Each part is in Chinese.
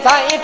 前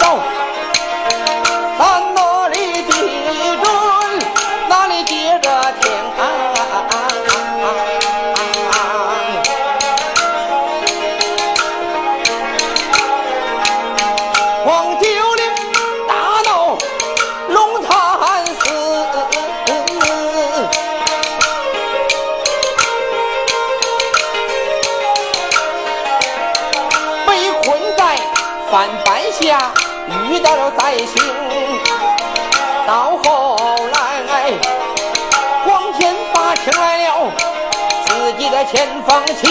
方起，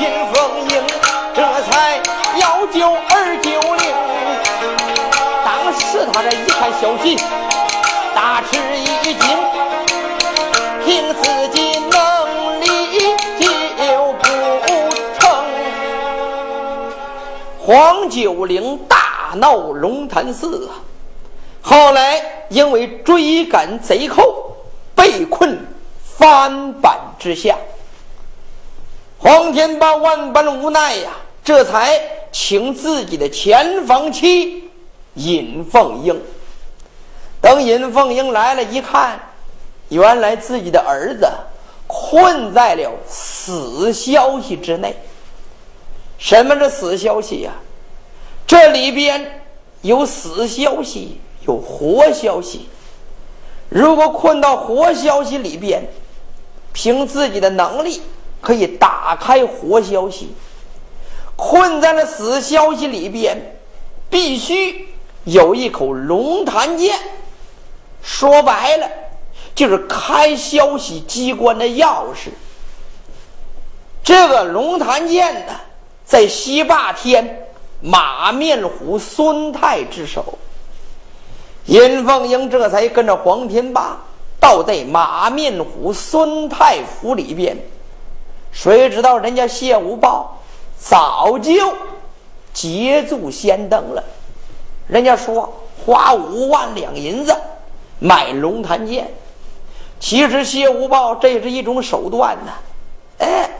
尹凤英这才要救二九零。当时他这一看消息，大吃一惊，凭自己能力救不成。黄九龄大闹龙潭寺！后来因为追赶贼寇，被困翻板。之下，黄天霸万般无奈呀，这才请自己的前房妻尹凤英。等尹凤英来了，一看，原来自己的儿子困在了死消息之内。什么是死消息呀？这里边有死消息，有活消息。如果困到活消息里边，凭自己的能力可以打开活消息，困在了死消息里边，必须有一口龙潭剑。说白了，就是开消息机关的钥匙。这个龙潭剑呢，在西霸天马面虎孙泰之手。尹凤英这才跟着黄天霸。倒在马面虎孙太府里边，谁知道人家谢无报早就捷足先登了。人家说花五万两银子买龙潭剑，其实谢无报这是一种手段呢。哎，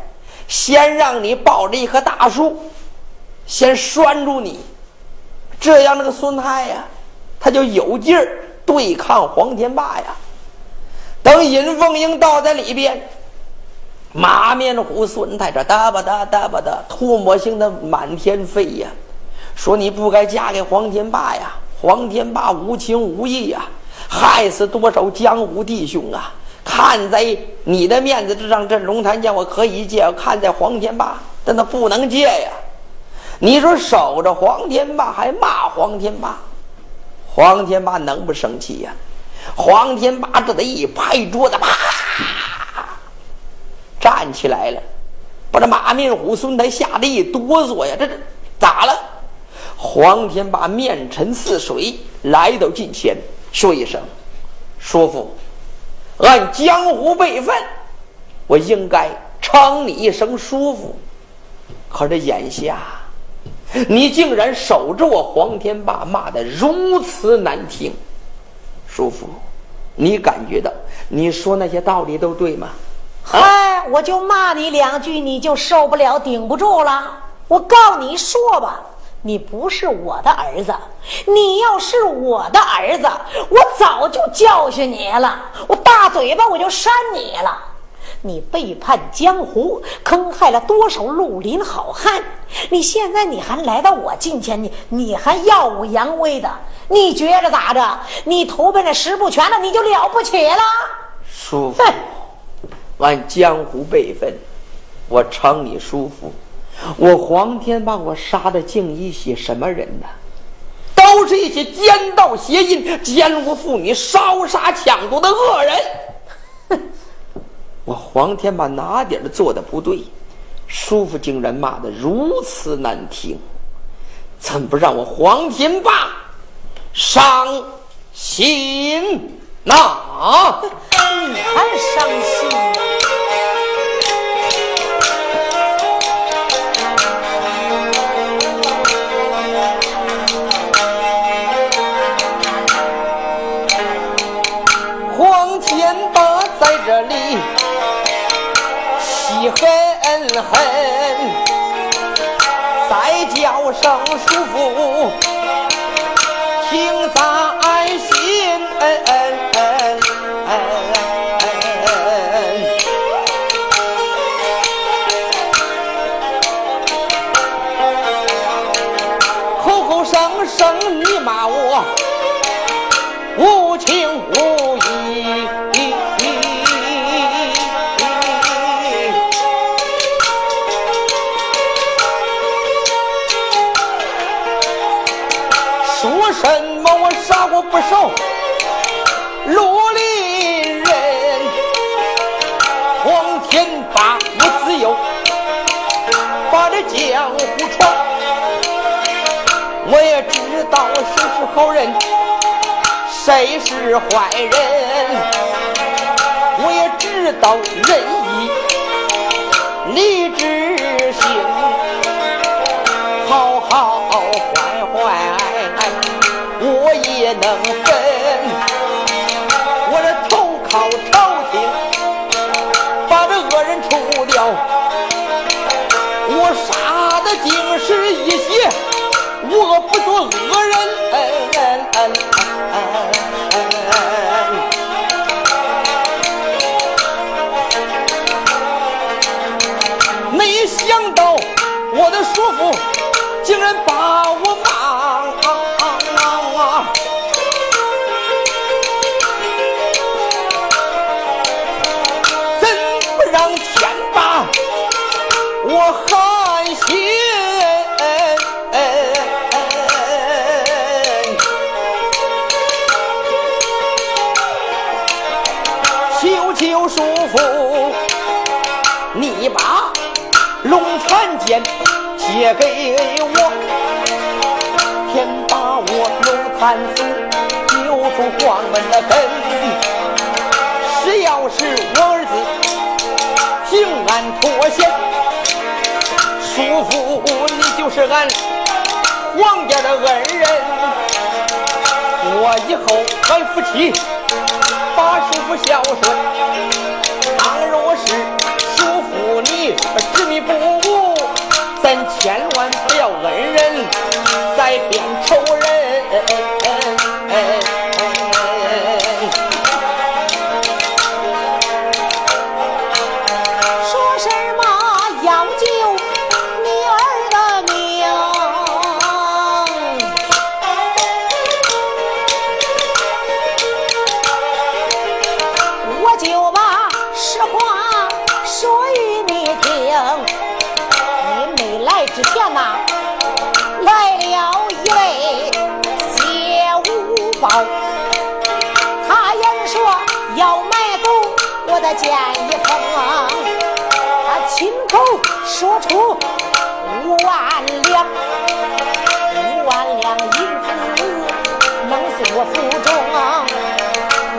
先让你抱着一棵大树，先拴住你，这样那个孙太呀，他就有劲儿对抗黄天霸呀。等尹凤英倒在里边，马面虎孙太这哒吧哒哒吧的唾沫星的满天飞呀，说你不该嫁给黄天霸呀！黄天霸无情无义呀，害死多少江湖弟兄啊！看在你的面子之上，这龙潭剑我可以借；看在黄天霸，但他不能借呀！你说守着黄天霸还骂黄天霸，黄天霸能不生气呀？黄天霸这得一拍桌子，啪，站起来了，把这马面虎孙台吓得一哆嗦呀！这这咋了？黄天霸面沉似水，来到近前，说一声：“叔父，按江湖辈分，我应该称你一声叔父。可这眼下，你竟然守着我黄天霸，骂得如此难听。”叔父，你感觉到你说那些道理都对吗？嗨，我就骂你两句，你就受不了、顶不住了。我告你说吧，你不是我的儿子，你要是我的儿子，我早就教训你了，我大嘴巴我就扇你了。你背叛江湖，坑害了多少绿林好汉？你现在你还来到我近前，你你还耀武扬威的？你觉着咋着？你投奔了十不全了，你就了不起了？叔按江湖辈分，我称你叔父。我黄天霸，我杀的竟一些什么人呢？都是一些奸盗邪淫、奸污妇女、烧杀抢夺的恶人。哼！我黄天霸哪点做的不对？叔父竟然骂的如此难听，怎不让我黄天霸伤心那？你还伤心？黄天霸在这里气狠狠，再叫声叔父，生你骂我无情无道谁是好人，谁是坏人，我也知道仁义礼智龙潭剑借给我，天把我龙潭寺救出黄门的根。只要是我儿子平安脱险。叔父，你就是俺王家的恩人，我以后俺夫妻把叔父孝顺。倘若是执迷不悟，咱千万不要恩人再变仇说出五万两，五万两银子能送我府中，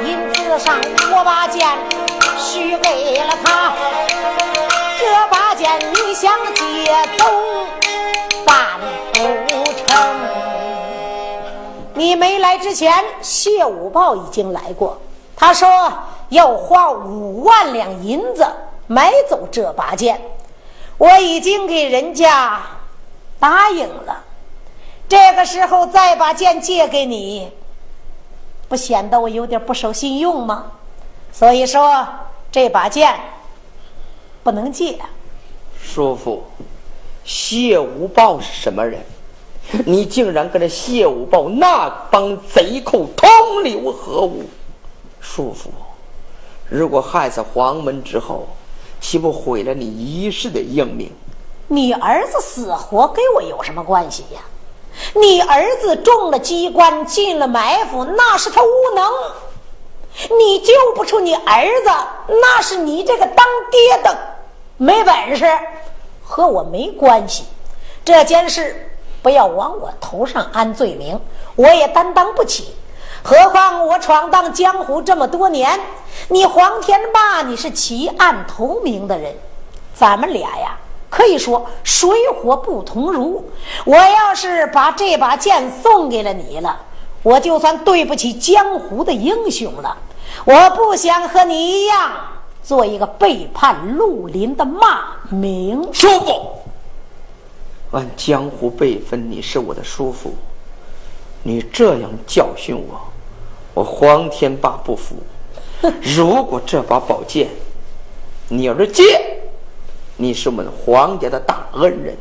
银子上我把剑许给了他，这把剑你想借走办不成。你没来之前，谢五豹已经来过，他说。要花五万两银子买走这把剑，我已经给人家答应了。这个时候再把剑借给你，不显得我有点不守信用吗？所以说这把剑不能借。叔父，谢无报是什么人？你竟然跟这谢无报那帮贼寇同流合污，叔父。如果害死黄门之后，岂不毁了你一世的英名？你儿子死活跟我有什么关系呀？你儿子中了机关，进了埋伏，那是他无能。你救不出你儿子，那是你这个当爹的没本事，和我没关系。这件事不要往我头上安罪名，我也担当不起。何况我闯荡江湖这么多年，你黄天霸你是弃暗投明的人，咱们俩呀可以说水火不同炉。我要是把这把剑送给了你了。我就算对不起江湖的英雄了，我不想和你一样做一个背叛绿林的骂名。叔父，按江湖辈分，你是我的叔父，你这样教训我，我黄天霸不服。如果这把宝剑你要是借，你是我们黄家的大恩人，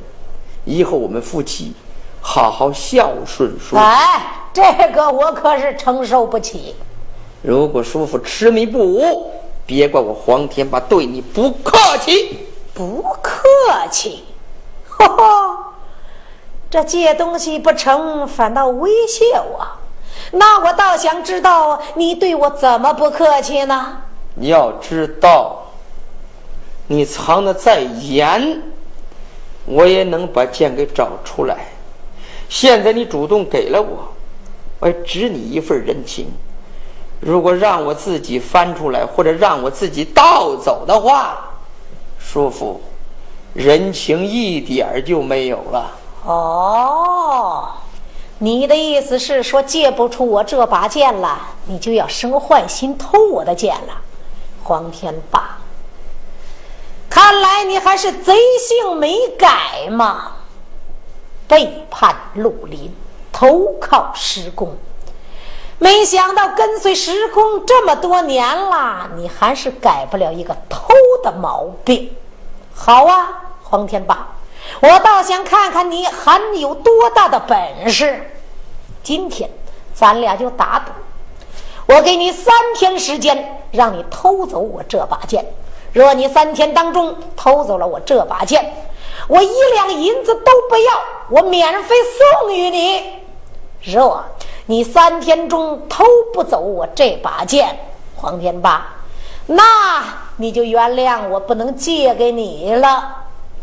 以后我们夫妻好好孝顺叔。哎。这个我可是承受不起。如果叔父痴迷不悟，别怪我黄天霸对你不客气。不客气，哈哈，这借东西不成，反倒威胁我。那我倒想知道你对我怎么不客气呢？你要知道，你藏的再严，我也能把剑给找出来。现在你主动给了我。我只你一份人情，如果让我自己翻出来，或者让我自己盗走的话，叔父，人情一点就没有了。哦，你的意思是说借不出我这把剑了，你就要生坏心偷我的剑了？黄天霸，看来你还是贼性没改嘛，背叛绿林。投靠石公，没想到跟随时公这么多年了，你还是改不了一个偷的毛病。好啊，黄天霸，我倒想看看你还有多大的本事。今天咱俩就打赌，我给你三天时间，让你偷走我这把剑。若你三天当中偷走了我这把剑，我一两银子都不要，我免费送与你。若你三天中偷不走我这把剑，黄天霸，那你就原谅我不能借给你了。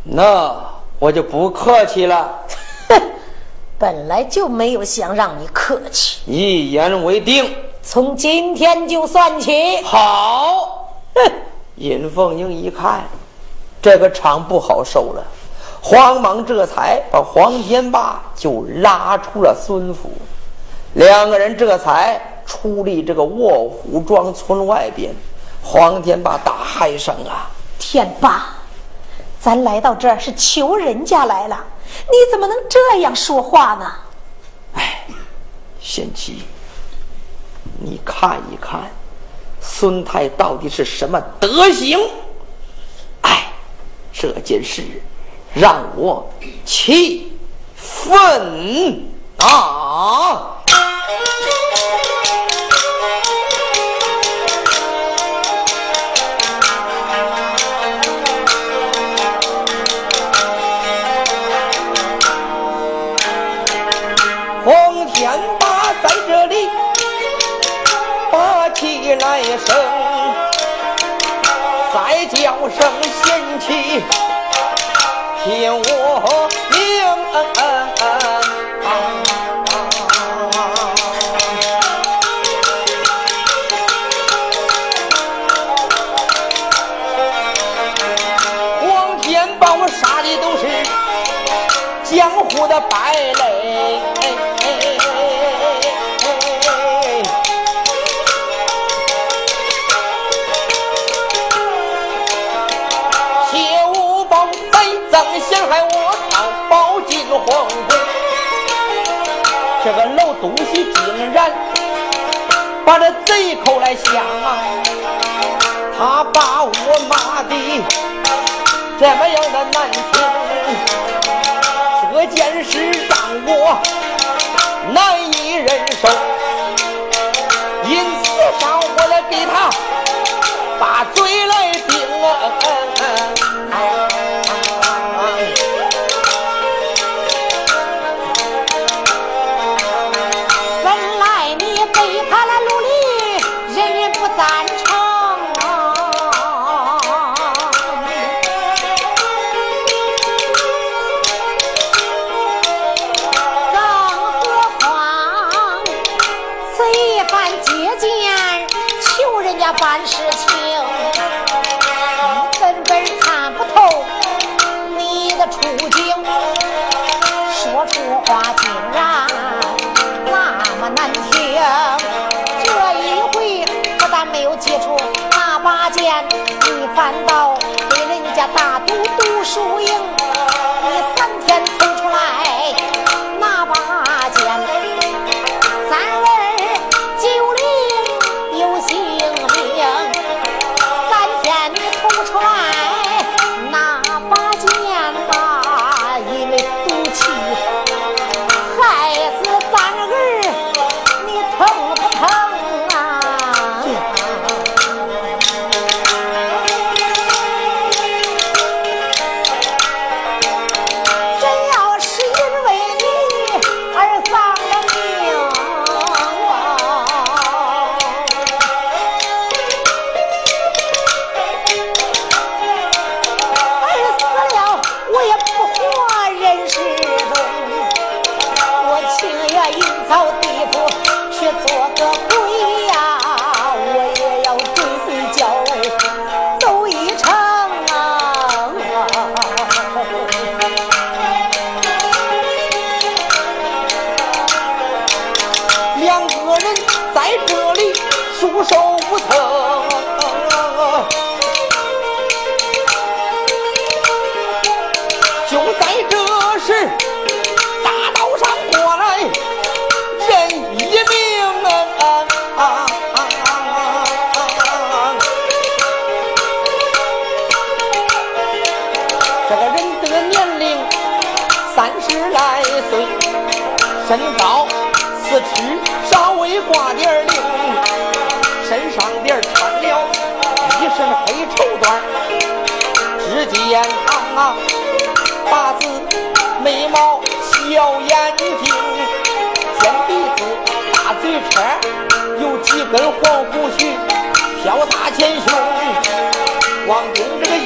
那我就不客气了。哼，本来就没有想让你客气。一言为定，从今天就算起。好。哼，尹凤英一看，这个场不好受了。慌忙这才把黄天霸就拉出了孙府，两个人这才出离这个卧虎庄村外边。黄天霸大喊一声：“啊，天霸，咱来到这儿是求人家来了，你怎么能这样说话呢？”哎，贤妻，你看一看，孙太到底是什么德行？哎，这件事。让我气愤啊！江湖的败你竟然把这贼寇来降啊！他把我骂的这么样的难听，这件事让我难以忍受，因此上我来给他把嘴来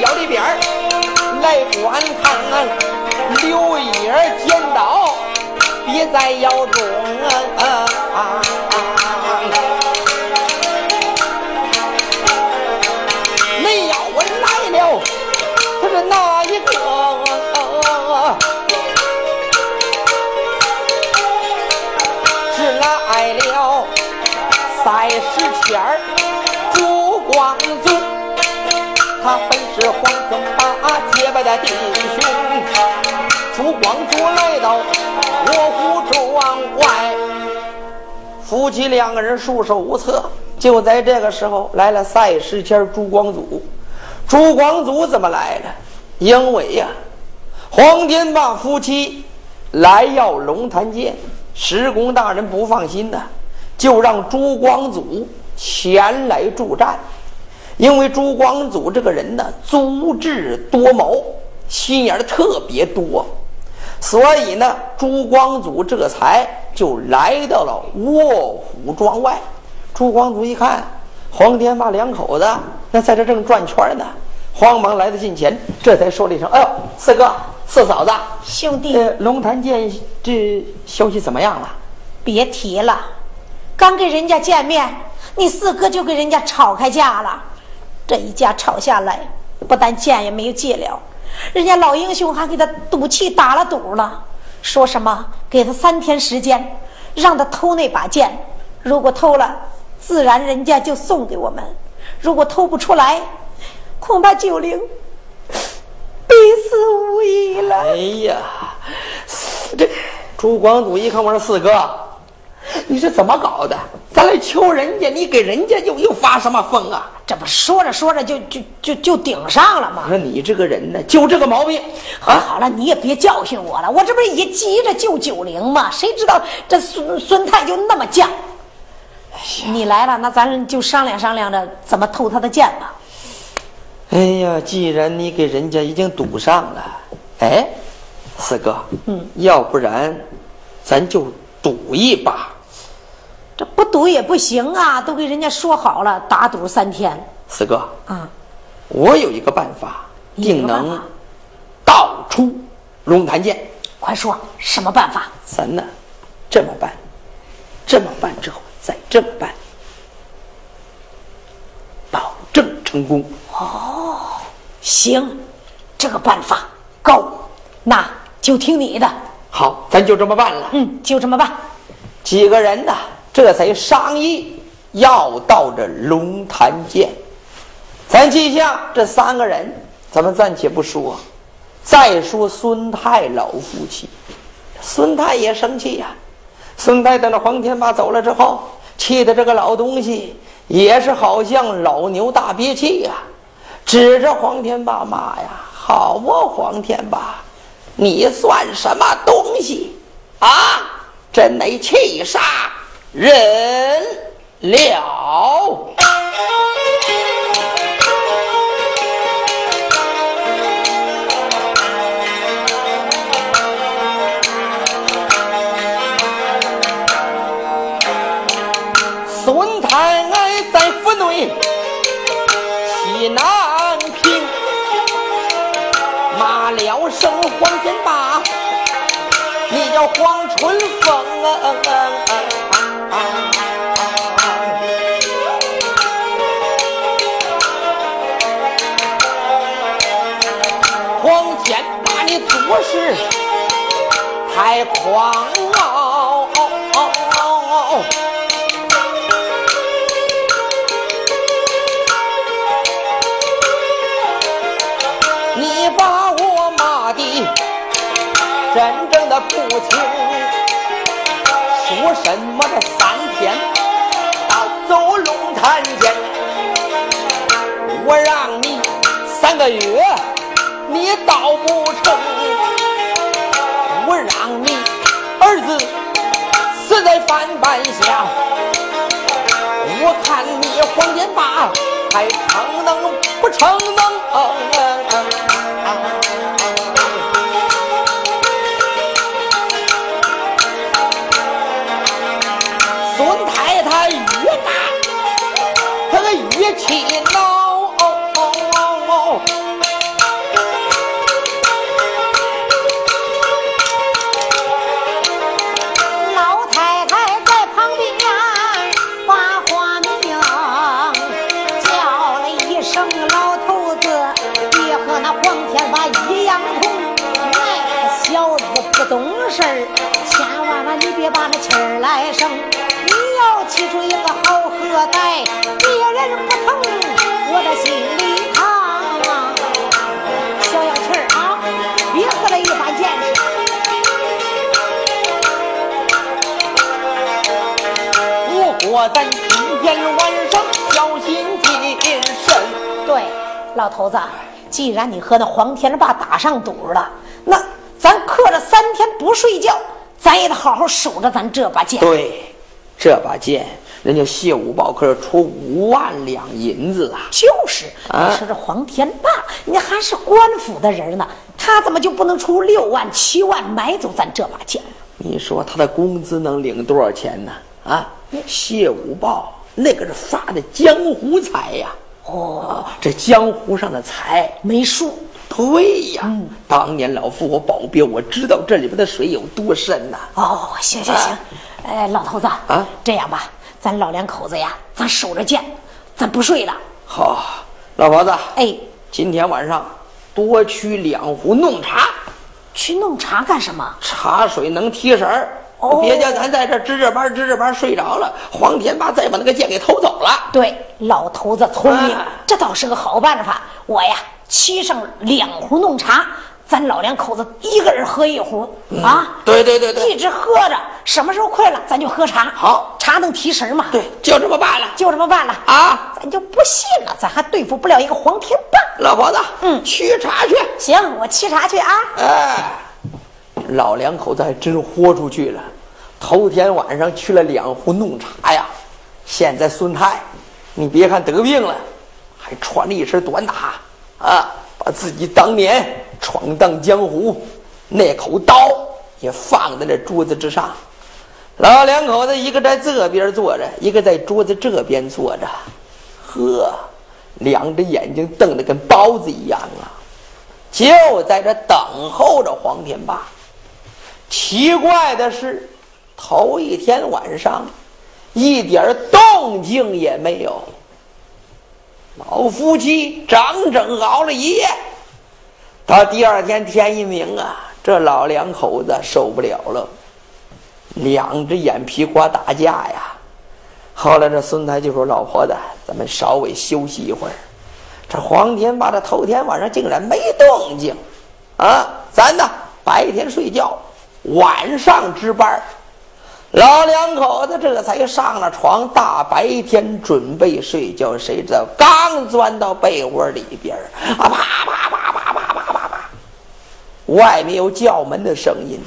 腰里边儿来观看，柳叶剪刀别在腰中。你八结拜的弟兄。朱光祖来到卧虎庄外，夫妻两个人束手无策。就在这个时候，来了赛时迁朱光祖。朱光祖怎么来了？因为呀、黄天霸夫妻来要龙潭剑，施公大人不放心呐，就让朱光祖前来助战。因为朱光祖这个人呢，足智多谋，心眼儿特别多，所以呢，朱光祖这才就来到了卧虎庄外。朱光祖一看，黄天霸两口子那在这正转圈呢，慌忙来到近前，这才说了一声：“哎呦，四哥、四嫂子，兄弟，呃，龙潭剑这消息怎么样了？别提了，刚跟人家见面，你四哥就跟人家吵开架了。这一架吵下来，不但剑也没有借了，人家老英雄还给他赌气打了赌了，说什么给他三天时间，让他偷那把剑，如果偷了，自然人家就送给我们；如果偷不出来，恐怕九灵必死无疑了。哎呀，这朱光祖一看，我说四哥，你是怎么搞的？咱来求人家，你给人家又又发什么疯啊？这不说着说着就就就就顶上了吗我？说你这个人呢，就这个毛病好了好了，你也别教训我了，我这不是也急着救九灵吗？谁知道这孙孙太就那么犟。你来了，那咱就商量商量着怎么偷他的剑吧。哎呀，既然你给人家已经堵上了，哎，四哥，嗯，要不然咱就赌一把。这不赌也不行啊，都给人家说好了，打赌三天。四哥，啊，我有一个办法，定能个办法盗出龙潭剑。快说什么办法？咱呢，这么办，这么办之后再这么办，保证成功。哦行，这个办法够，那就听你的。好，咱就这么办了。嗯，就这么办。几个人呢？这才商议要到这龙潭见。咱记下这三个人，咱们暂且不说。再说孙太老夫妻，孙太也生气呀。孙太等着黄天霸走了之后，气的这个老东西也是好像老牛大憋气呀，指着黄天霸骂呀：“好啊，黄天霸，你算什么东西啊？真没气煞认了，孙太太在府内，心难平。马了生黄金八，你叫黄春风。太狂傲。你把我骂的真正的不清，说什么这三天到走龙潭见，我让你三个月你到不成，死在饭板下，我看你黄天霸还逞能不逞能？咱今天晚上小心谨慎。对，老头子，既然你和那黄天霸打上赌了，那咱刻着三天不睡觉，咱也得好好守着咱这把剑。对。这把剑，人家谢五宝可是出五万两银子啊！就是，你说这黄天霸，你还是官府的人呢，他怎么就不能出六万七万买走咱这把剑呢？你说他的工资能领多少钱呢？啊，谢五豹那个是发的江湖财呀！哦，这江湖上的财没数。对呀，当年老夫我保镖，我知道这里边的水有多深呐！哦，行行行。哎，老头子啊，这样吧，咱老两口子呀，咱守着剑，咱不睡了。好，老婆子，哎，今天晚上多取两壶弄茶。去弄茶干什么？茶水能提神儿。哦，别叫咱在这值着班值着班睡着了，黄天霸再把那个剑给偷走了。对，老头子聪明，这倒是个好办法。我呀，沏上两壶弄茶。咱老两口子一个人喝一壶啊！对对对对，一直喝着，什么时候困了，咱就喝茶。好，茶能提神嘛？对，就这么办了，就这么办了啊！咱就不信了，咱还对付不了一个黄天霸。老婆子，嗯，沏茶去。行，我沏茶去啊。哎，老两口子还真豁出去了。头天晚上去了两壶弄茶呀，现在孙太，你别看得病了，还穿了一身短打啊，把自己当年。闯荡江湖，那口刀也放在这桌子之上。老两口子一个在这边坐着，一个在桌子这边坐着。呵，两只眼睛瞪得跟包子一样啊！就在这等候着黄天霸。奇怪的是，头一天晚上一点动静也没有。老夫妻整整熬了一夜。到第二天天一明啊，这老两口子受不了了，两只眼皮瓜打架呀。后来这孙太就说：“老婆子，咱们稍微休息一会儿。”这黄天霸这头天晚上竟然没动静，啊，咱呢白天睡觉，晚上值班。老两口子这才上了床，大白天准备睡觉，谁知道刚钻到被窝里边啊，啪啪啪啪啪啪啪啪，外面有叫门的声音。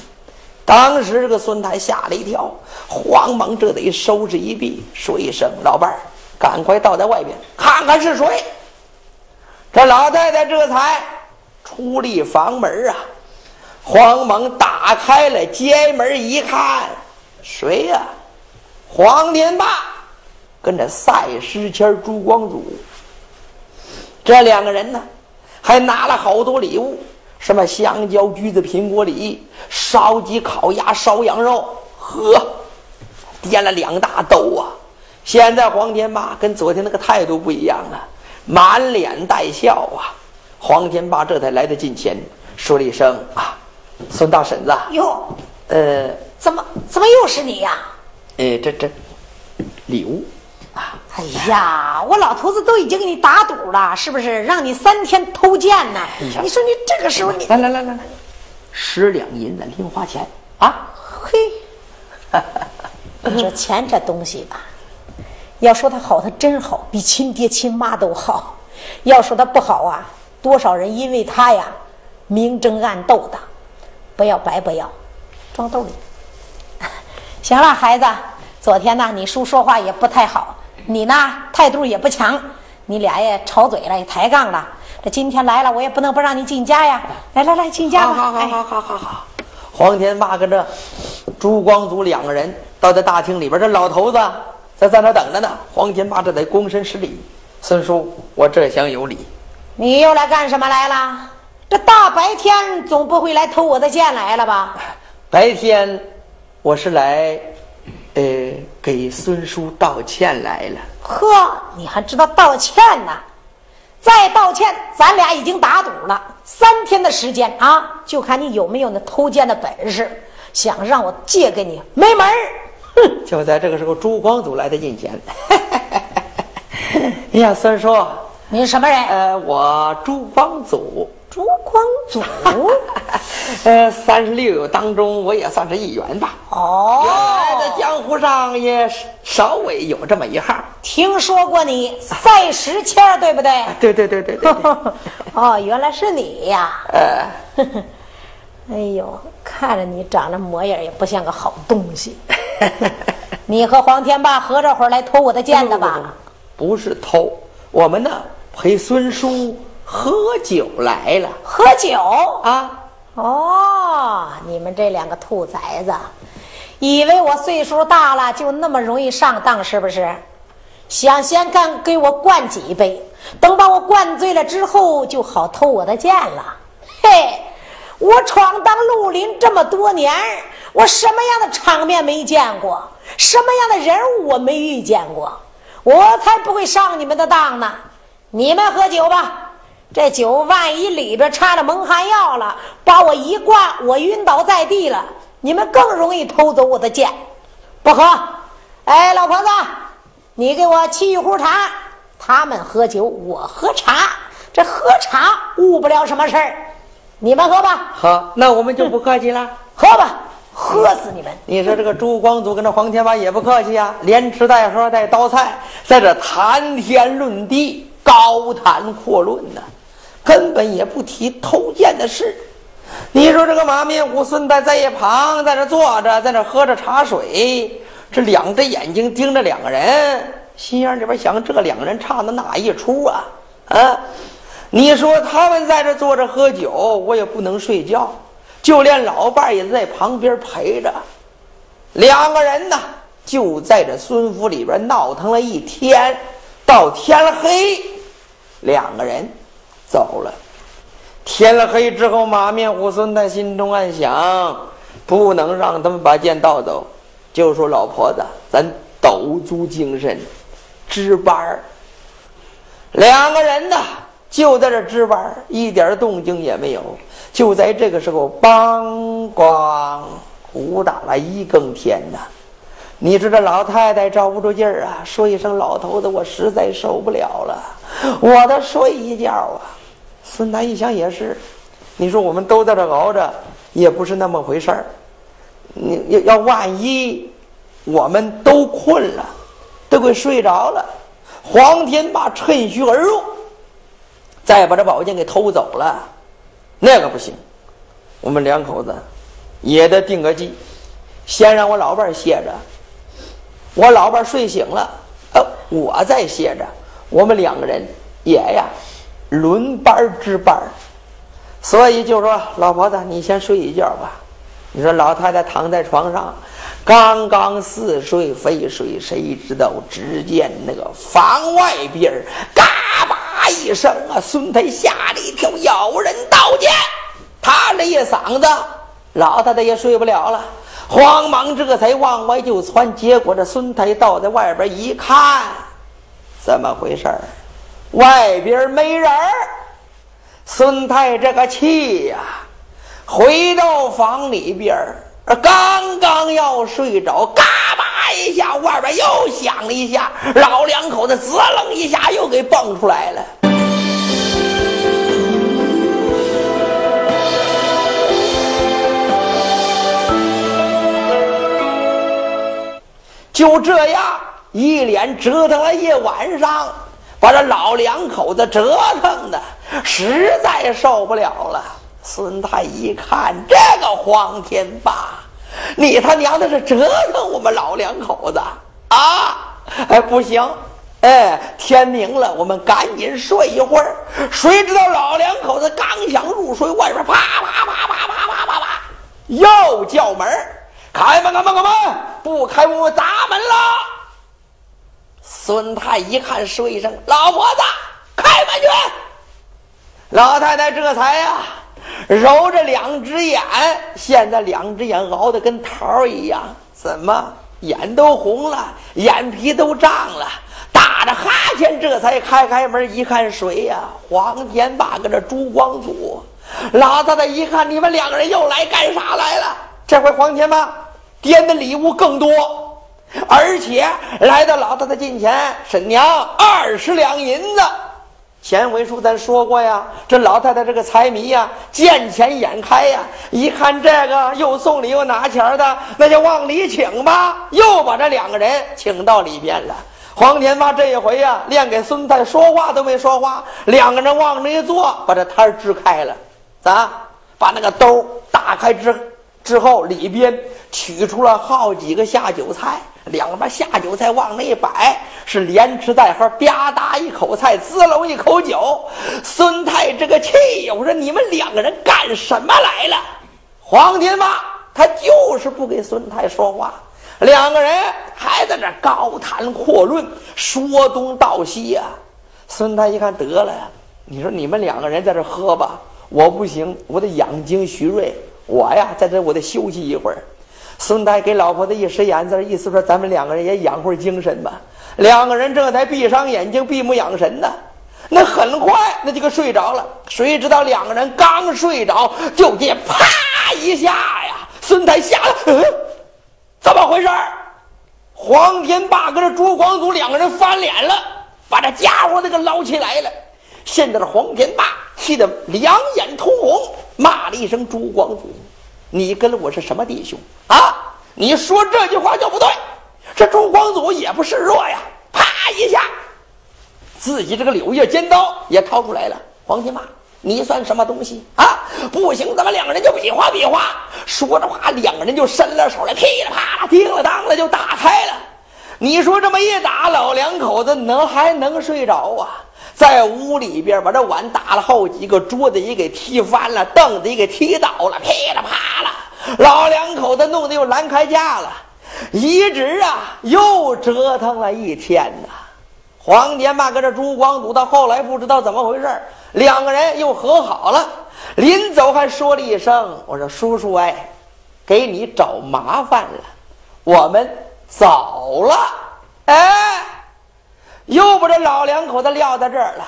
当时这个孙太吓了一跳，慌忙这得收拾一毕，说一声：“老伴儿，赶快倒在外边看看是谁。”这老太太这才出力房门啊，黄猛打开了街门一看。谁呀？黄天霸跟着赛诗谦、朱光祖，这两个人呢，还拿了好多礼物，什么香蕉、橘子、苹果、梨、烧鸡、烤鸭、烧羊肉，呵，掂了两大兜啊！现在黄天霸跟昨天那个态度不一样了，满脸带笑啊！黄天霸这才来到近前，说了一声：“啊，孙大婶子。”哟，呃。怎么怎么又是你呀？哎，这这礼物啊！哎呀，我老头子都已经给你打赌了，是不是？让你三天偷见呢？你说你这个时候你来来来来来，十两银子零花钱啊！嘿，你说钱这东西吧，要说它好，它真好，比亲爹亲妈都好；要说它不好啊，多少人因为它呀明争暗斗的，不要白不要，装兜里。行了，孩子，昨天呢，你叔说话也不太好，你呢态度也不强，你俩也吵嘴了，也抬杠了。这今天来了，我也不能不让你进家呀。来来来，进家吧。好好好好好好。黄天霸跟这朱光祖两个人到这大厅里边，这老头子在在那等着呢。黄天霸这得躬身施礼：“孙叔，我这厢有礼。”你又来干什么来了？这大白天总不会来偷我的剑来了吧？白天。我是来，呃，给孙叔道歉来了。呵，你还知道道歉呢？再道歉，咱俩已经打赌了三天的时间啊，就看你有没有那偷剑的本事。想让我借给你，没门儿！哼！就在这个时候，朱光祖来到近前。哎呀，孙叔，你是什么人？呃，我朱光祖。朱光祖，呃，三十六友当中，我也算是一员吧。哦，原来在江湖上也稍微有这么一号。听说过你赛时迁，对不对？对对对对对。哦，原来是你呀。呃，哎呦，看着你长这模样也不像个好东西。你和黄天霸合着伙来偷我的剑的吧？不是偷，我们呢陪孙叔。喝酒来了，喝酒啊！哦，你们这两个兔崽子，以为我岁数大了就那么容易上当是不是？想先干给我灌几杯，等把我灌醉了之后，就好偷我的剑了。嘿，我闯荡绿林这么多年，我什么样的场面没见过？什么样的人物我没遇见过？我才不会上你们的当呢！你们喝酒吧。这酒万一里边掺了蒙汗药了，把我一灌，我晕倒在地了，你们更容易偷走我的剑。不喝，哎，老婆子，你给我沏一壶茶。他们喝酒，我喝茶，这喝茶误不了什么事儿。你们喝吧。好，那我们就不客气了。喝吧，喝死你们！你说这个朱光祖跟这黄天霸也不客气呀，连吃带喝带刀菜，在这谈天论地，高谈阔论呢。根本也不提偷剑的事。你说这个马面虎孙在在一旁，在那坐着，在那喝着茶水，这两只眼睛盯着两个人，心眼里边想：这两个人唱的哪一出啊？啊！你说他们在这坐着喝酒，我也不能睡觉，就连老伴也在旁边陪着。两个人呢，就在这孙府里边闹腾了一天，到天黑，两个人。走了，天了黑之后，马面虎孙在心中暗想：不能让他们把剑盗走。就说老婆子，咱抖足精神值班儿两个人呢，就在这值班，一点动静也没有。就在这个时候，梆咣，鼓打了一更天呐！你说这老太太着不住劲儿啊，说一声：“老头子，我实在受不了了，我得睡一觉啊。”孙楠一想也是，你说我们都在这熬着，也不是那么回事儿。你要要万一我们都困了，都给睡着了，黄天霸趁虚而入，再把这宝剑给偷走了，那个不行。我们两口子也得定个计，先让我老伴歇着。我老伴睡醒了，呃，我再歇着。我们两个人也呀，轮班值班。所以就说老婆子，你先睡一觉吧。你说老太太躺在床上，刚刚似睡非睡，谁知道？只见那个房外边嘎巴一声啊，孙太吓了一跳，有人到家。他这一嗓子，老太太也睡不了了。慌忙这才往外就窜，结果这孙太倒在外边一看，怎么回事外边没人孙太这个气呀，回到房里边刚刚要睡着，嘎巴一下，外边又响了一下，老两口子滋楞一下又给蹦出来了。就这样一连折腾了一晚上，把这老两口子折腾的实在受不了了。孙太一看这个黄天霸，你他娘的是折腾我们老两口子啊！哎，不行，哎，天明了，我们赶紧睡一会儿。谁知道老两口子刚想入睡，外边啪啪啪啪啪啪啪啪，又叫门开门，开门，开门！不开我砸门了。孙太一看，说一声：“老婆子，开门去。”老太太这才呀，揉着两只眼，现在两只眼熬得跟桃一样，怎么眼都红了，眼皮都胀了，打着哈欠，这才开开门一看，谁呀？黄天霸跟着朱光祖。老太太一看，你们两个人又来干啥来了？这回黄天霸。点的礼物更多，而且来到老太太近前，婶娘二十两银子。前回书咱说过呀，这老太太这个财迷呀，见钱眼开呀，一看这个又送礼又拿钱的，那就往里请吧，又把这两个人请到里边了。黄天霸这一回呀，连给孙太说话都没说话，两个人往那一坐，把这摊支开了，咋？把那个兜打开之之后，里边。取出了好几个下酒菜，两边下酒菜往那一摆，是连吃带喝，吧嗒一口菜，滋溜一口酒。孙太这个气呀，我说你们两个人干什么来了？黄天霸他就是不给孙太说话，两个人还在那高谈阔论，说东道西呀。孙太一看得了，你说你们两个人在这喝吧，我不行，我得养精蓄锐，我呀在这我得休息一会儿。孙太给老婆子一使眼色，意思说咱们两个人也养会儿精神吧。两个人这才闭上眼睛，闭目养神呢。那很快，那就给睡着了。谁知道两个人刚睡着，就见啪一下呀，孙太吓了，嗯，怎么回事？黄天霸跟这朱光祖两个人翻脸了，把这家伙都给捞起来了。现在的黄天霸气得两眼通红，骂了一声：“朱光祖。”你跟了我是什么弟兄啊？你说这句话就不对。这朱光祖也不示弱呀，啪一下，自己这个柳叶尖刀也掏出来了。黄天霸，你算什么东西啊？不行，咱们两个人就比划比划。说着话，两个人就伸了手来，噼里啪啦，叮了当了就打开了。你说这么一打，老两口子能还能睡着啊？在屋里边把这碗打了好几个，桌子也给踢翻了，凳子也给踢倒了，噼里啪，老两口子弄得又拦开架了，一直啊又折腾了一天呐。黄天霸跟这朱光祖到后来不知道怎么回事两个人又和好了，临走还说了一声：“我说叔叔哎，给你找麻烦了，我们走了。”哎。又把这老两口子撂在这儿了。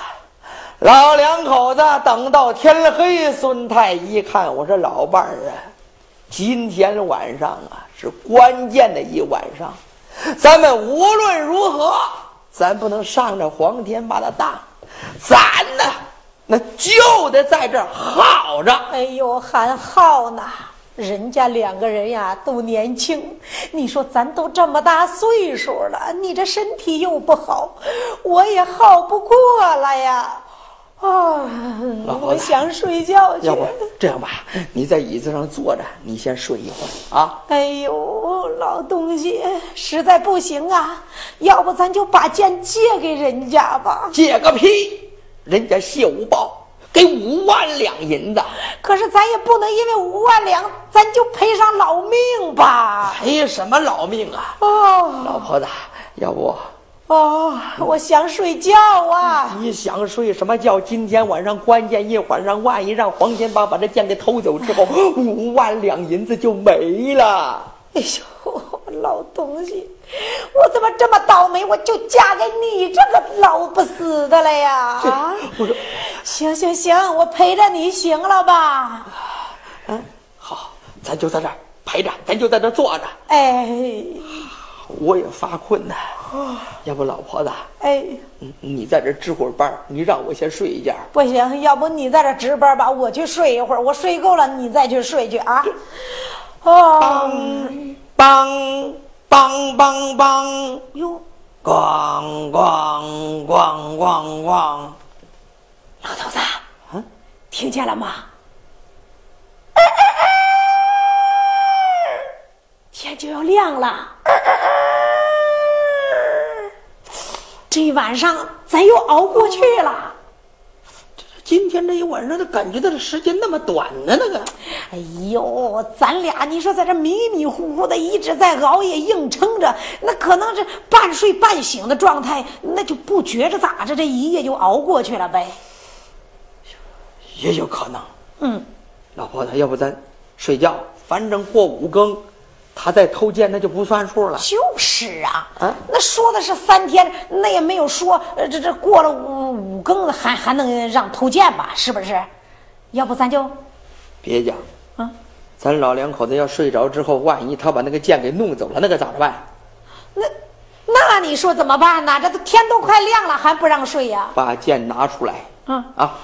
老两口子等到天黑，孙太一看，我说老伴儿啊，今天晚上啊是关键的一晚上，咱们无论如何，咱不能上这黄天霸的当，咱呢那就得在这耗着。哎呦，还耗呢！人家两个人呀都年轻，你说咱都这么大岁数了，你这身体又不好，我也耗不过了呀。啊，我想睡觉去。要不这样吧，你在椅子上坐着，你先睡一会儿啊。哎呦，老东西，实在不行啊，要不咱就把剑借给人家吧。借个屁！人家谢五报。给五万两银子，可是咱也不能因为五万两，咱就赔上老命吧？赔什么老命啊？哦，老婆子，要不？哦，我想睡觉啊！你想睡什么觉？今天晚上关键一晚上，万一让黄天霸把这剑给偷走之后，五万两银子就没了。哎呦，老东西！我怎么这么倒霉？我就嫁给你这个老不死的了呀！啊！我说行行行，我陪着你行了吧？嗯，好，咱就在这儿陪着，咱就在这坐着。哎，我也发困呐。要不老婆子？哎，你在这值会儿班，你让我先睡一觉。不行，要不你在这值班吧，我去睡一会儿。我睡够了，你再去睡去啊。哦，梆。梆梆梆哟，咣咣咣咣咣！老头子，嗯，听见了吗？天就要亮了，这一晚上咱又熬过去了。今天这一晚上，都感觉到这时间那么短呢？那个，哎呦，咱俩你说在这迷迷糊糊的一直在熬夜硬撑着，那可能是半睡半醒的状态，那就不觉着咋着，这一夜就熬过去了呗。也有可能。嗯，老婆子，要不咱睡觉？反正过五更。他再偷剑，那就不算数了。就是啊，啊，那说的是三天，那也没有说，呃，这这过了五五更还还能让偷剑吧？是不是？要不咱就别讲啊，咱老两口子要睡着之后，万一他把那个剑给弄走了，那可咋办？那那你说怎么办呢？这都天都快亮了，还不让睡呀？把剑拿出来，嗯啊。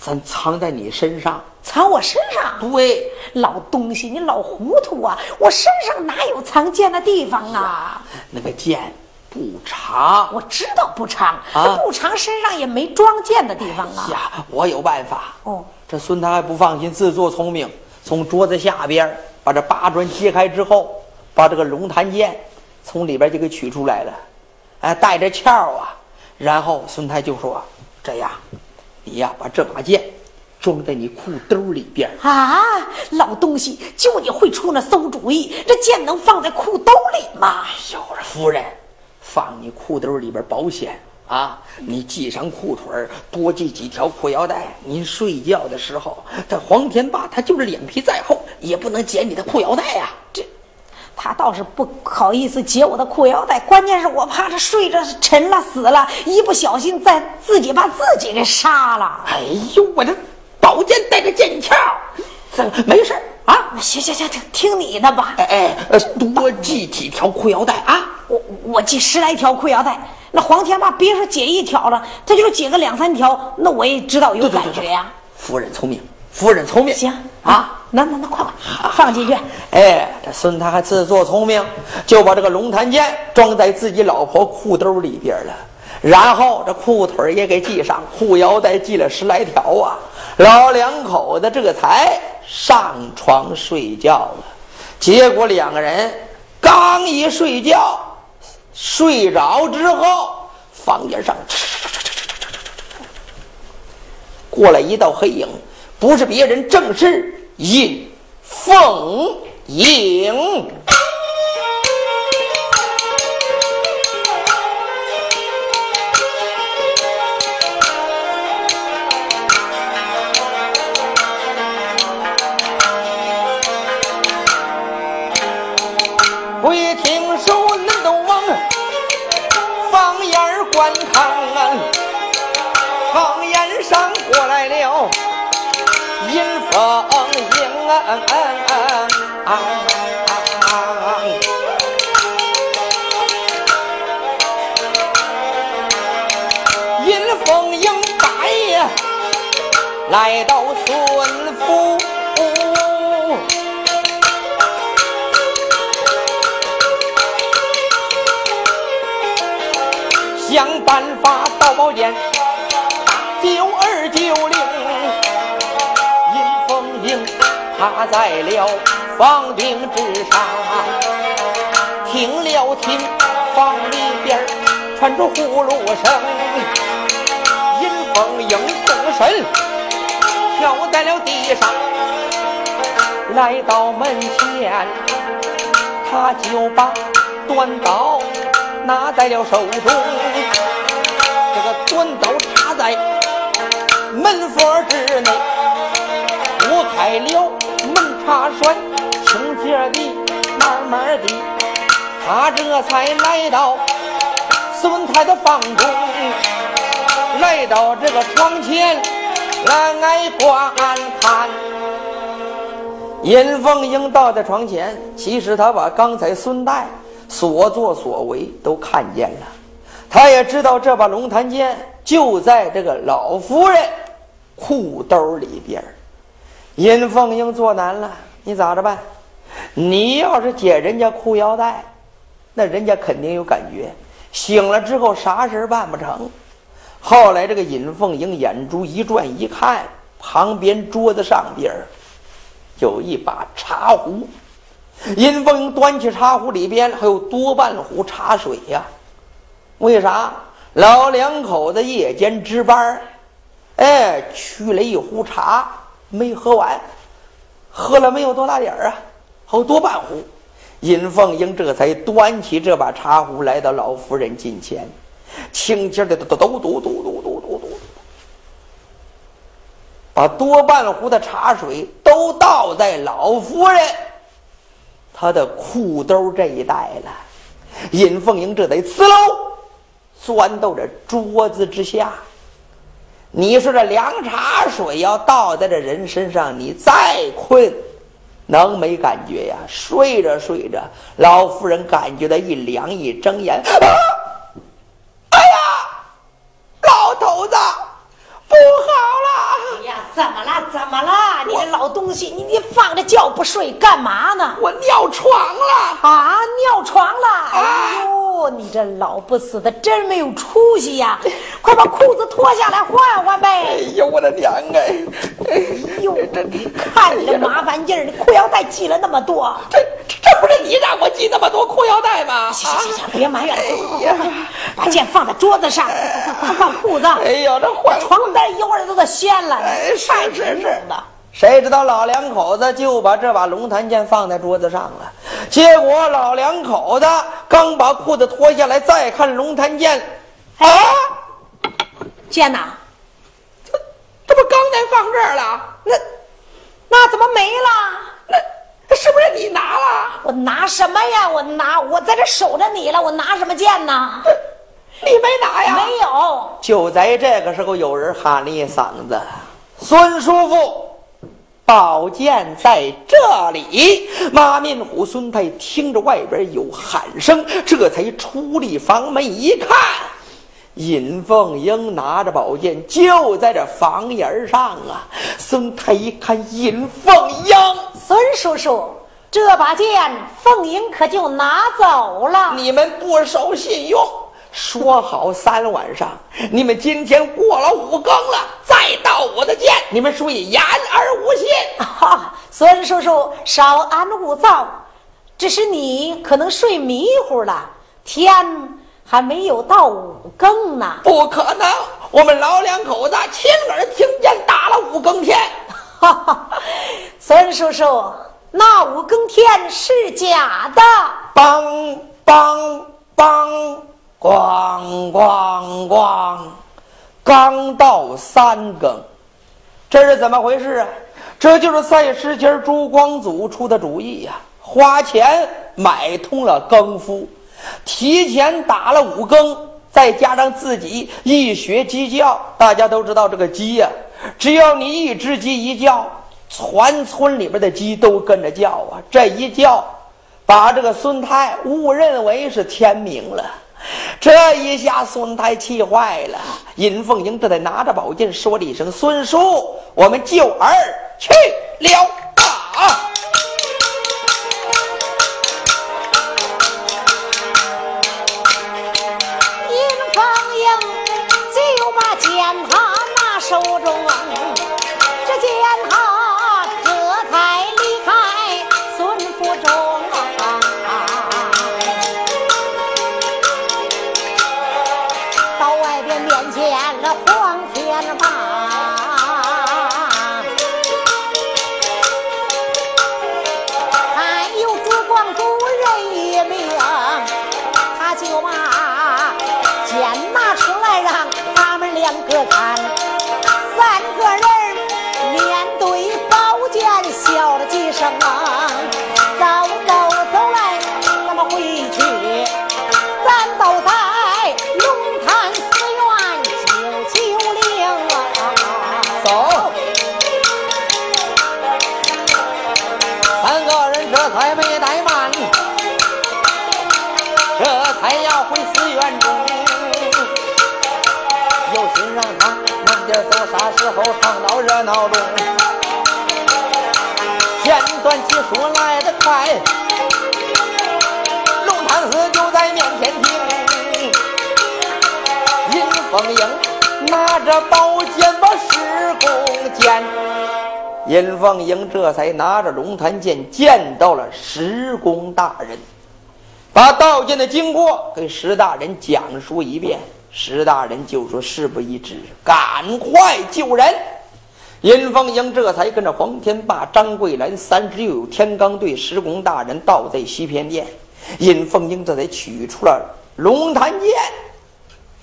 咱藏在你身上，藏我身上？对，老东西，你老糊涂啊！我身上哪有藏剑的地方啊？那个剑不长，我知道不长啊，不长，身上也没装剑的地方啊。呀，我有办法。哦，这孙太还不放心，自作聪明，从桌子下边把这八砖揭开之后，把这个龙潭剑从里边就给取出来了，哎，带着鞘啊。然后孙太就说：“这样。”你呀，把这把剑装在你裤兜里边啊！老东西，就你会出那馊主意！这剑能放在裤兜里吗？有着夫人，放你裤兜里边保险啊！你系上裤腿多系几条裤腰带。您睡觉的时候，这黄天霸他就是脸皮再厚，也不能解你的裤腰带呀！这。他倒是不好意思解我的裤腰带，关键是我怕他睡着沉了死了，一不小心再自己把自己给杀了。哎呦，我这宝剑带着剑鞘，这没事啊。行行行，听听你的吧。哎哎，多系几条裤腰带啊！我我系十来条裤腰带，那黄天霸别说解一条了，他就是解个两三条，那我也知道有感觉呀。夫人聪明，夫人聪明。行啊。那那那快快放进去！哎，这孙他还自作聪明，就把这个龙潭剑装在自己老婆裤兜里边了，然后这裤腿也给系上，裤腰带系了十来条啊。老两口子这才上床睡觉了。结果两个人刚一睡觉，睡着之后，房间上过来一道黑影，不是别人，正是。尹凤英，迎风迎啊！来到孙府，想办法盗宝剑，趴在了房顶之上，听了听房里边传出呼噜声，尹凤英纵身。跳在了地上，来到门前，他就把短刀拿在了手中。这个短刀插在门缝之内，拨开了门插栓，轻轻地、慢慢地，他这才来到孙太的房中，来到这个床前。来观看，尹凤英倒在床前，其实他把刚才孙代所作所为都看见了，他也知道这把龙潭剑就在这个老夫人裤兜里边尹凤英做难了，你咋着办？你要是解人家裤腰带，那人家肯定有感觉，醒了之后啥事办不成。后来，这个尹凤英眼珠一转，一看旁边桌子上边有一把茶壶。尹凤英端起茶壶，里边还有多半壶茶水呀。为啥？老两口子夜间值班，哎，取了一壶茶没喝完，喝了没有多大点儿啊？还有多半壶。尹凤英这才端起这把茶壶，来到老夫人近前。轻轻的嘟嘟嘟嘟嘟嘟嘟嘟，把多半壶的茶水都倒在老夫人她的裤兜这一带了。尹凤英这得呲溜钻到这桌子之下。你说这凉茶水要倒在这人身上，你再困能没感觉呀？睡着睡着，老夫人感觉到一凉，一睁眼。啊，哎呀，老头子，不好了！哎呀，怎么了？怎么了？你这老东西，你你放着觉不睡干嘛呢？我尿床了啊！尿床了！哎呦，你这老不死的，真没有出息呀！快把裤子脱下来换换呗！哎呦，我的娘哎！哎呦，这看你这麻烦劲儿，你裤腰带系了那么多，这这不是你让我系那么多裤腰带吗？行行行，别埋怨了，快快快，把剑放在桌子上，快换裤子。哎呦，这换床单一会儿都得掀了，太真是的。谁知道老两口子就把这把龙潭剑放在桌子上了，结果老两口子刚把裤子脱下来，再看龙潭剑，啊，剑呐，这这不刚才放这儿了？那那怎么没了？那是不是你拿了？我拿什么呀？我拿我在这守着你了，我拿什么剑呢？你没拿呀？没有。就在这个时候，有人喊了一嗓子：“孙叔父，宝剑在这里！”马面虎孙太听着外边有喊声，这才出力房门一看，尹凤英拿着宝剑就在这房檐上啊！孙太一看，尹凤英，孙叔叔，这把剑凤英可就拿走了。你们不守信用。说好三晚上，你们今天过了五更了，再到我的剑，你们属于言而无信。哈，孙叔叔稍安勿躁，只是你可能睡迷糊了，天还没有到五更呢。不可能，我们老两口子亲耳听见打了五更天。哈哈，孙叔叔，那五更天是假的。梆梆梆。咣咣咣！刚到三更，这是怎么回事啊？这就是赛时节朱光祖出的主意呀，花钱买通了更夫，提前打了五更，再加上自己一学鸡叫，大家都知道这个鸡呀，只要你一只鸡一叫，全村里边的鸡都跟着叫啊。这一叫，把这个孙太误认为是天明了。这一下，孙太气坏了。尹凤英这才拿着宝剑说了一声：“孙叔，我们救儿去了。”啊！手中，这剑他闹钟。简短起说来得快，龙潭寺就在面前听。尹凤英拿着宝剑把石公见，尹凤英这才拿着龙潭剑见到了石公大人，把道剑的经过给石大人讲述一遍。石大人就说：“事不宜迟，赶快救人。”尹凤英这才跟着黄天霸、张桂兰三十有天罡对石公大人到在西偏殿。尹凤英这才取出了龙潭剑，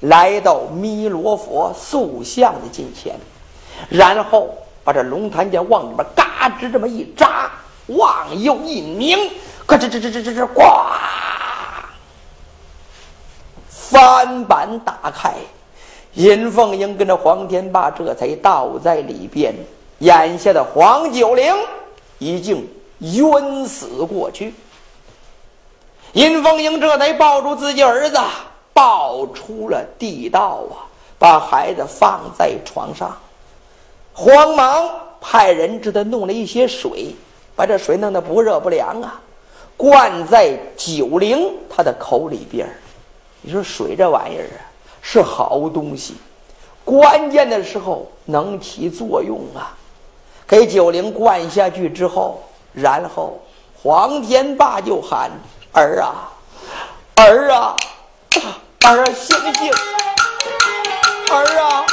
来到弥罗佛塑像的近前，然后把这龙潭剑往里边嘎吱这么一扎，往右一拧，咯吱吱吱吱吱吱，呱！翻板打开，尹凤英跟着黄天霸这才倒在里边。眼下的黄九龄已经晕死过去。尹凤英这才抱住自己儿子，抱出了地道啊，把孩子放在床上，慌忙派人给他弄了一些水，把这水弄得不热不凉啊，灌在九龄他的口里边你说水这玩意儿啊是好东西，关键的时候能起作用啊！给九龄灌下去之后，然后黄天霸就喊：“儿啊，儿啊，儿啊，醒醒！儿啊，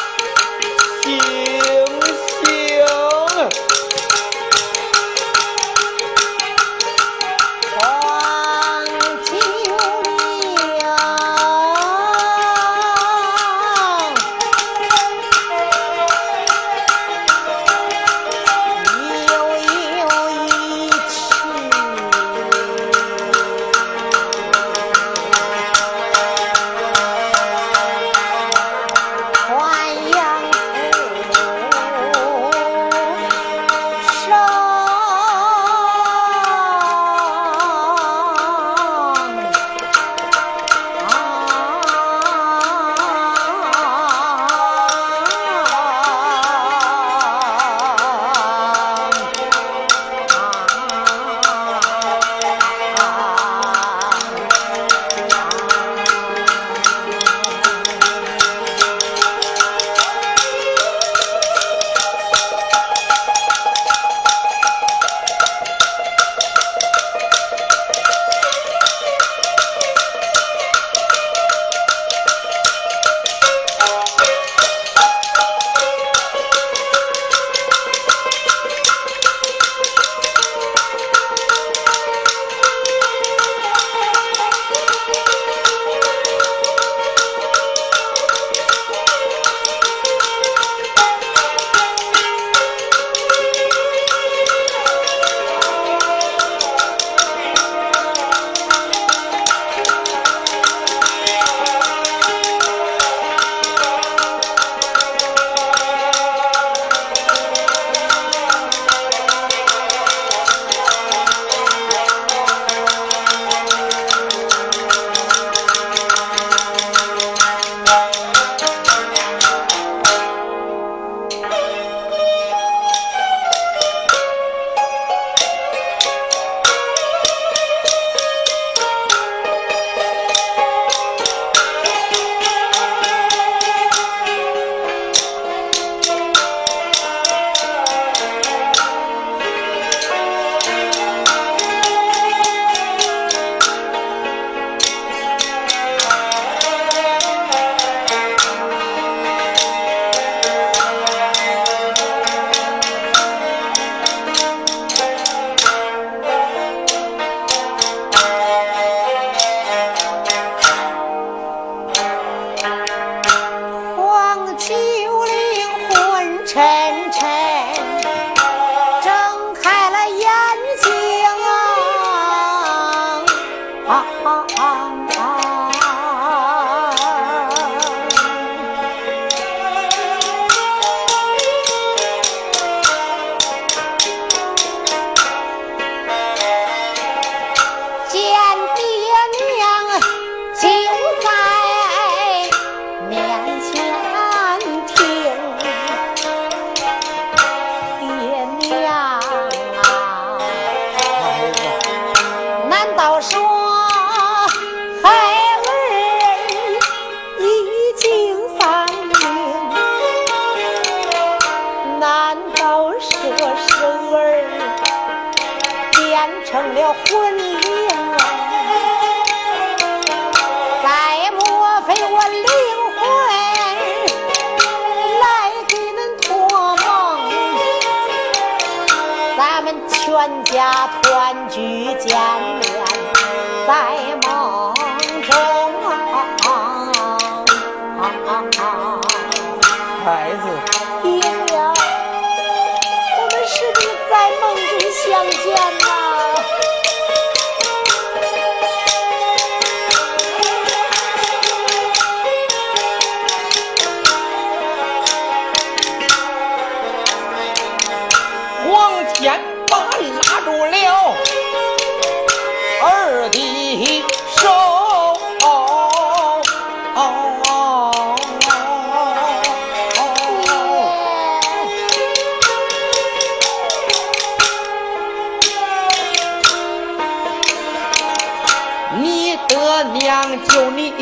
救你，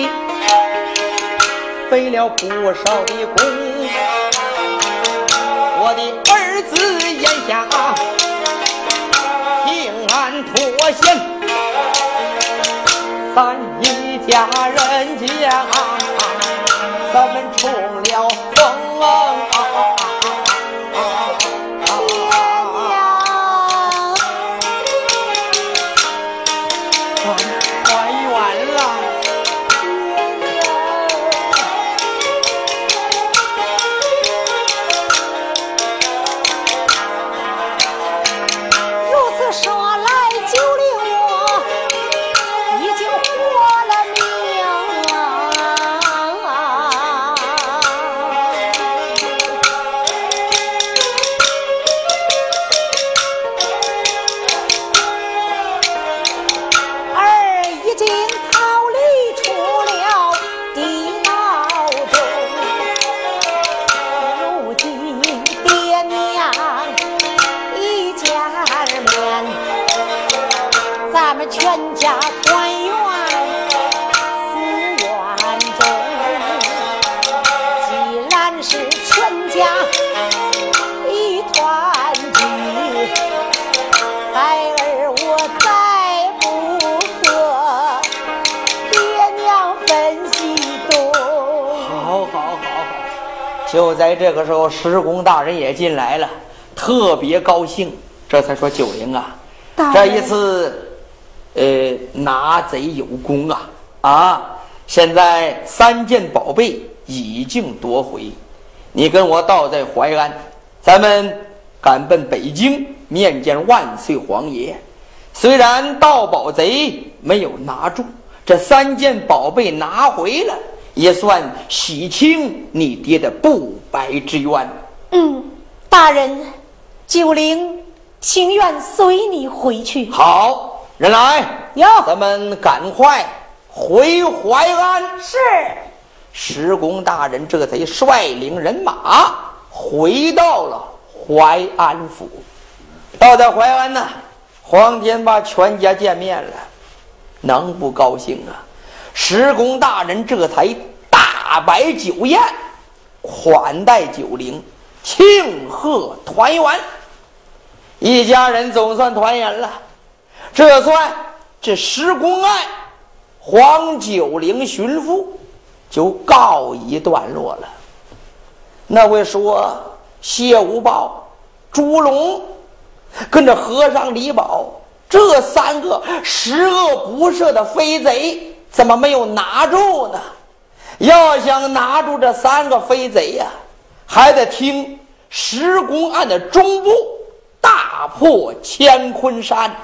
费了不少的功，我的儿子眼下平安脱险，咱一家人家。在这个时候，施公大人也进来了，特别高兴，这才说：“九龄啊，这一次，呃，拿贼有功啊！啊，现在三件宝贝已经夺回，你跟我到在淮安，咱们赶奔北京面见万岁皇爷。虽然盗宝贼没有拿住，这三件宝贝拿回了。”也算洗清你爹的不白之冤。嗯，大人，九龄情愿随你回去。好人来，有，咱们赶快回淮安。是，石公大人这才率领人马回到了淮安府。到在淮安呢，黄天霸全家见面了，能不高兴啊？石公大人这才大摆酒宴，款待九龄，庆贺团圆。一家人总算团圆了，这算这石公案，黄九龄寻父就告一段落了。那位说谢无报、朱龙跟着和尚李宝这三个十恶不赦的飞贼。怎么没有拿住呢？要想拿住这三个飞贼呀，还得听石公案的中部大破乾坤山。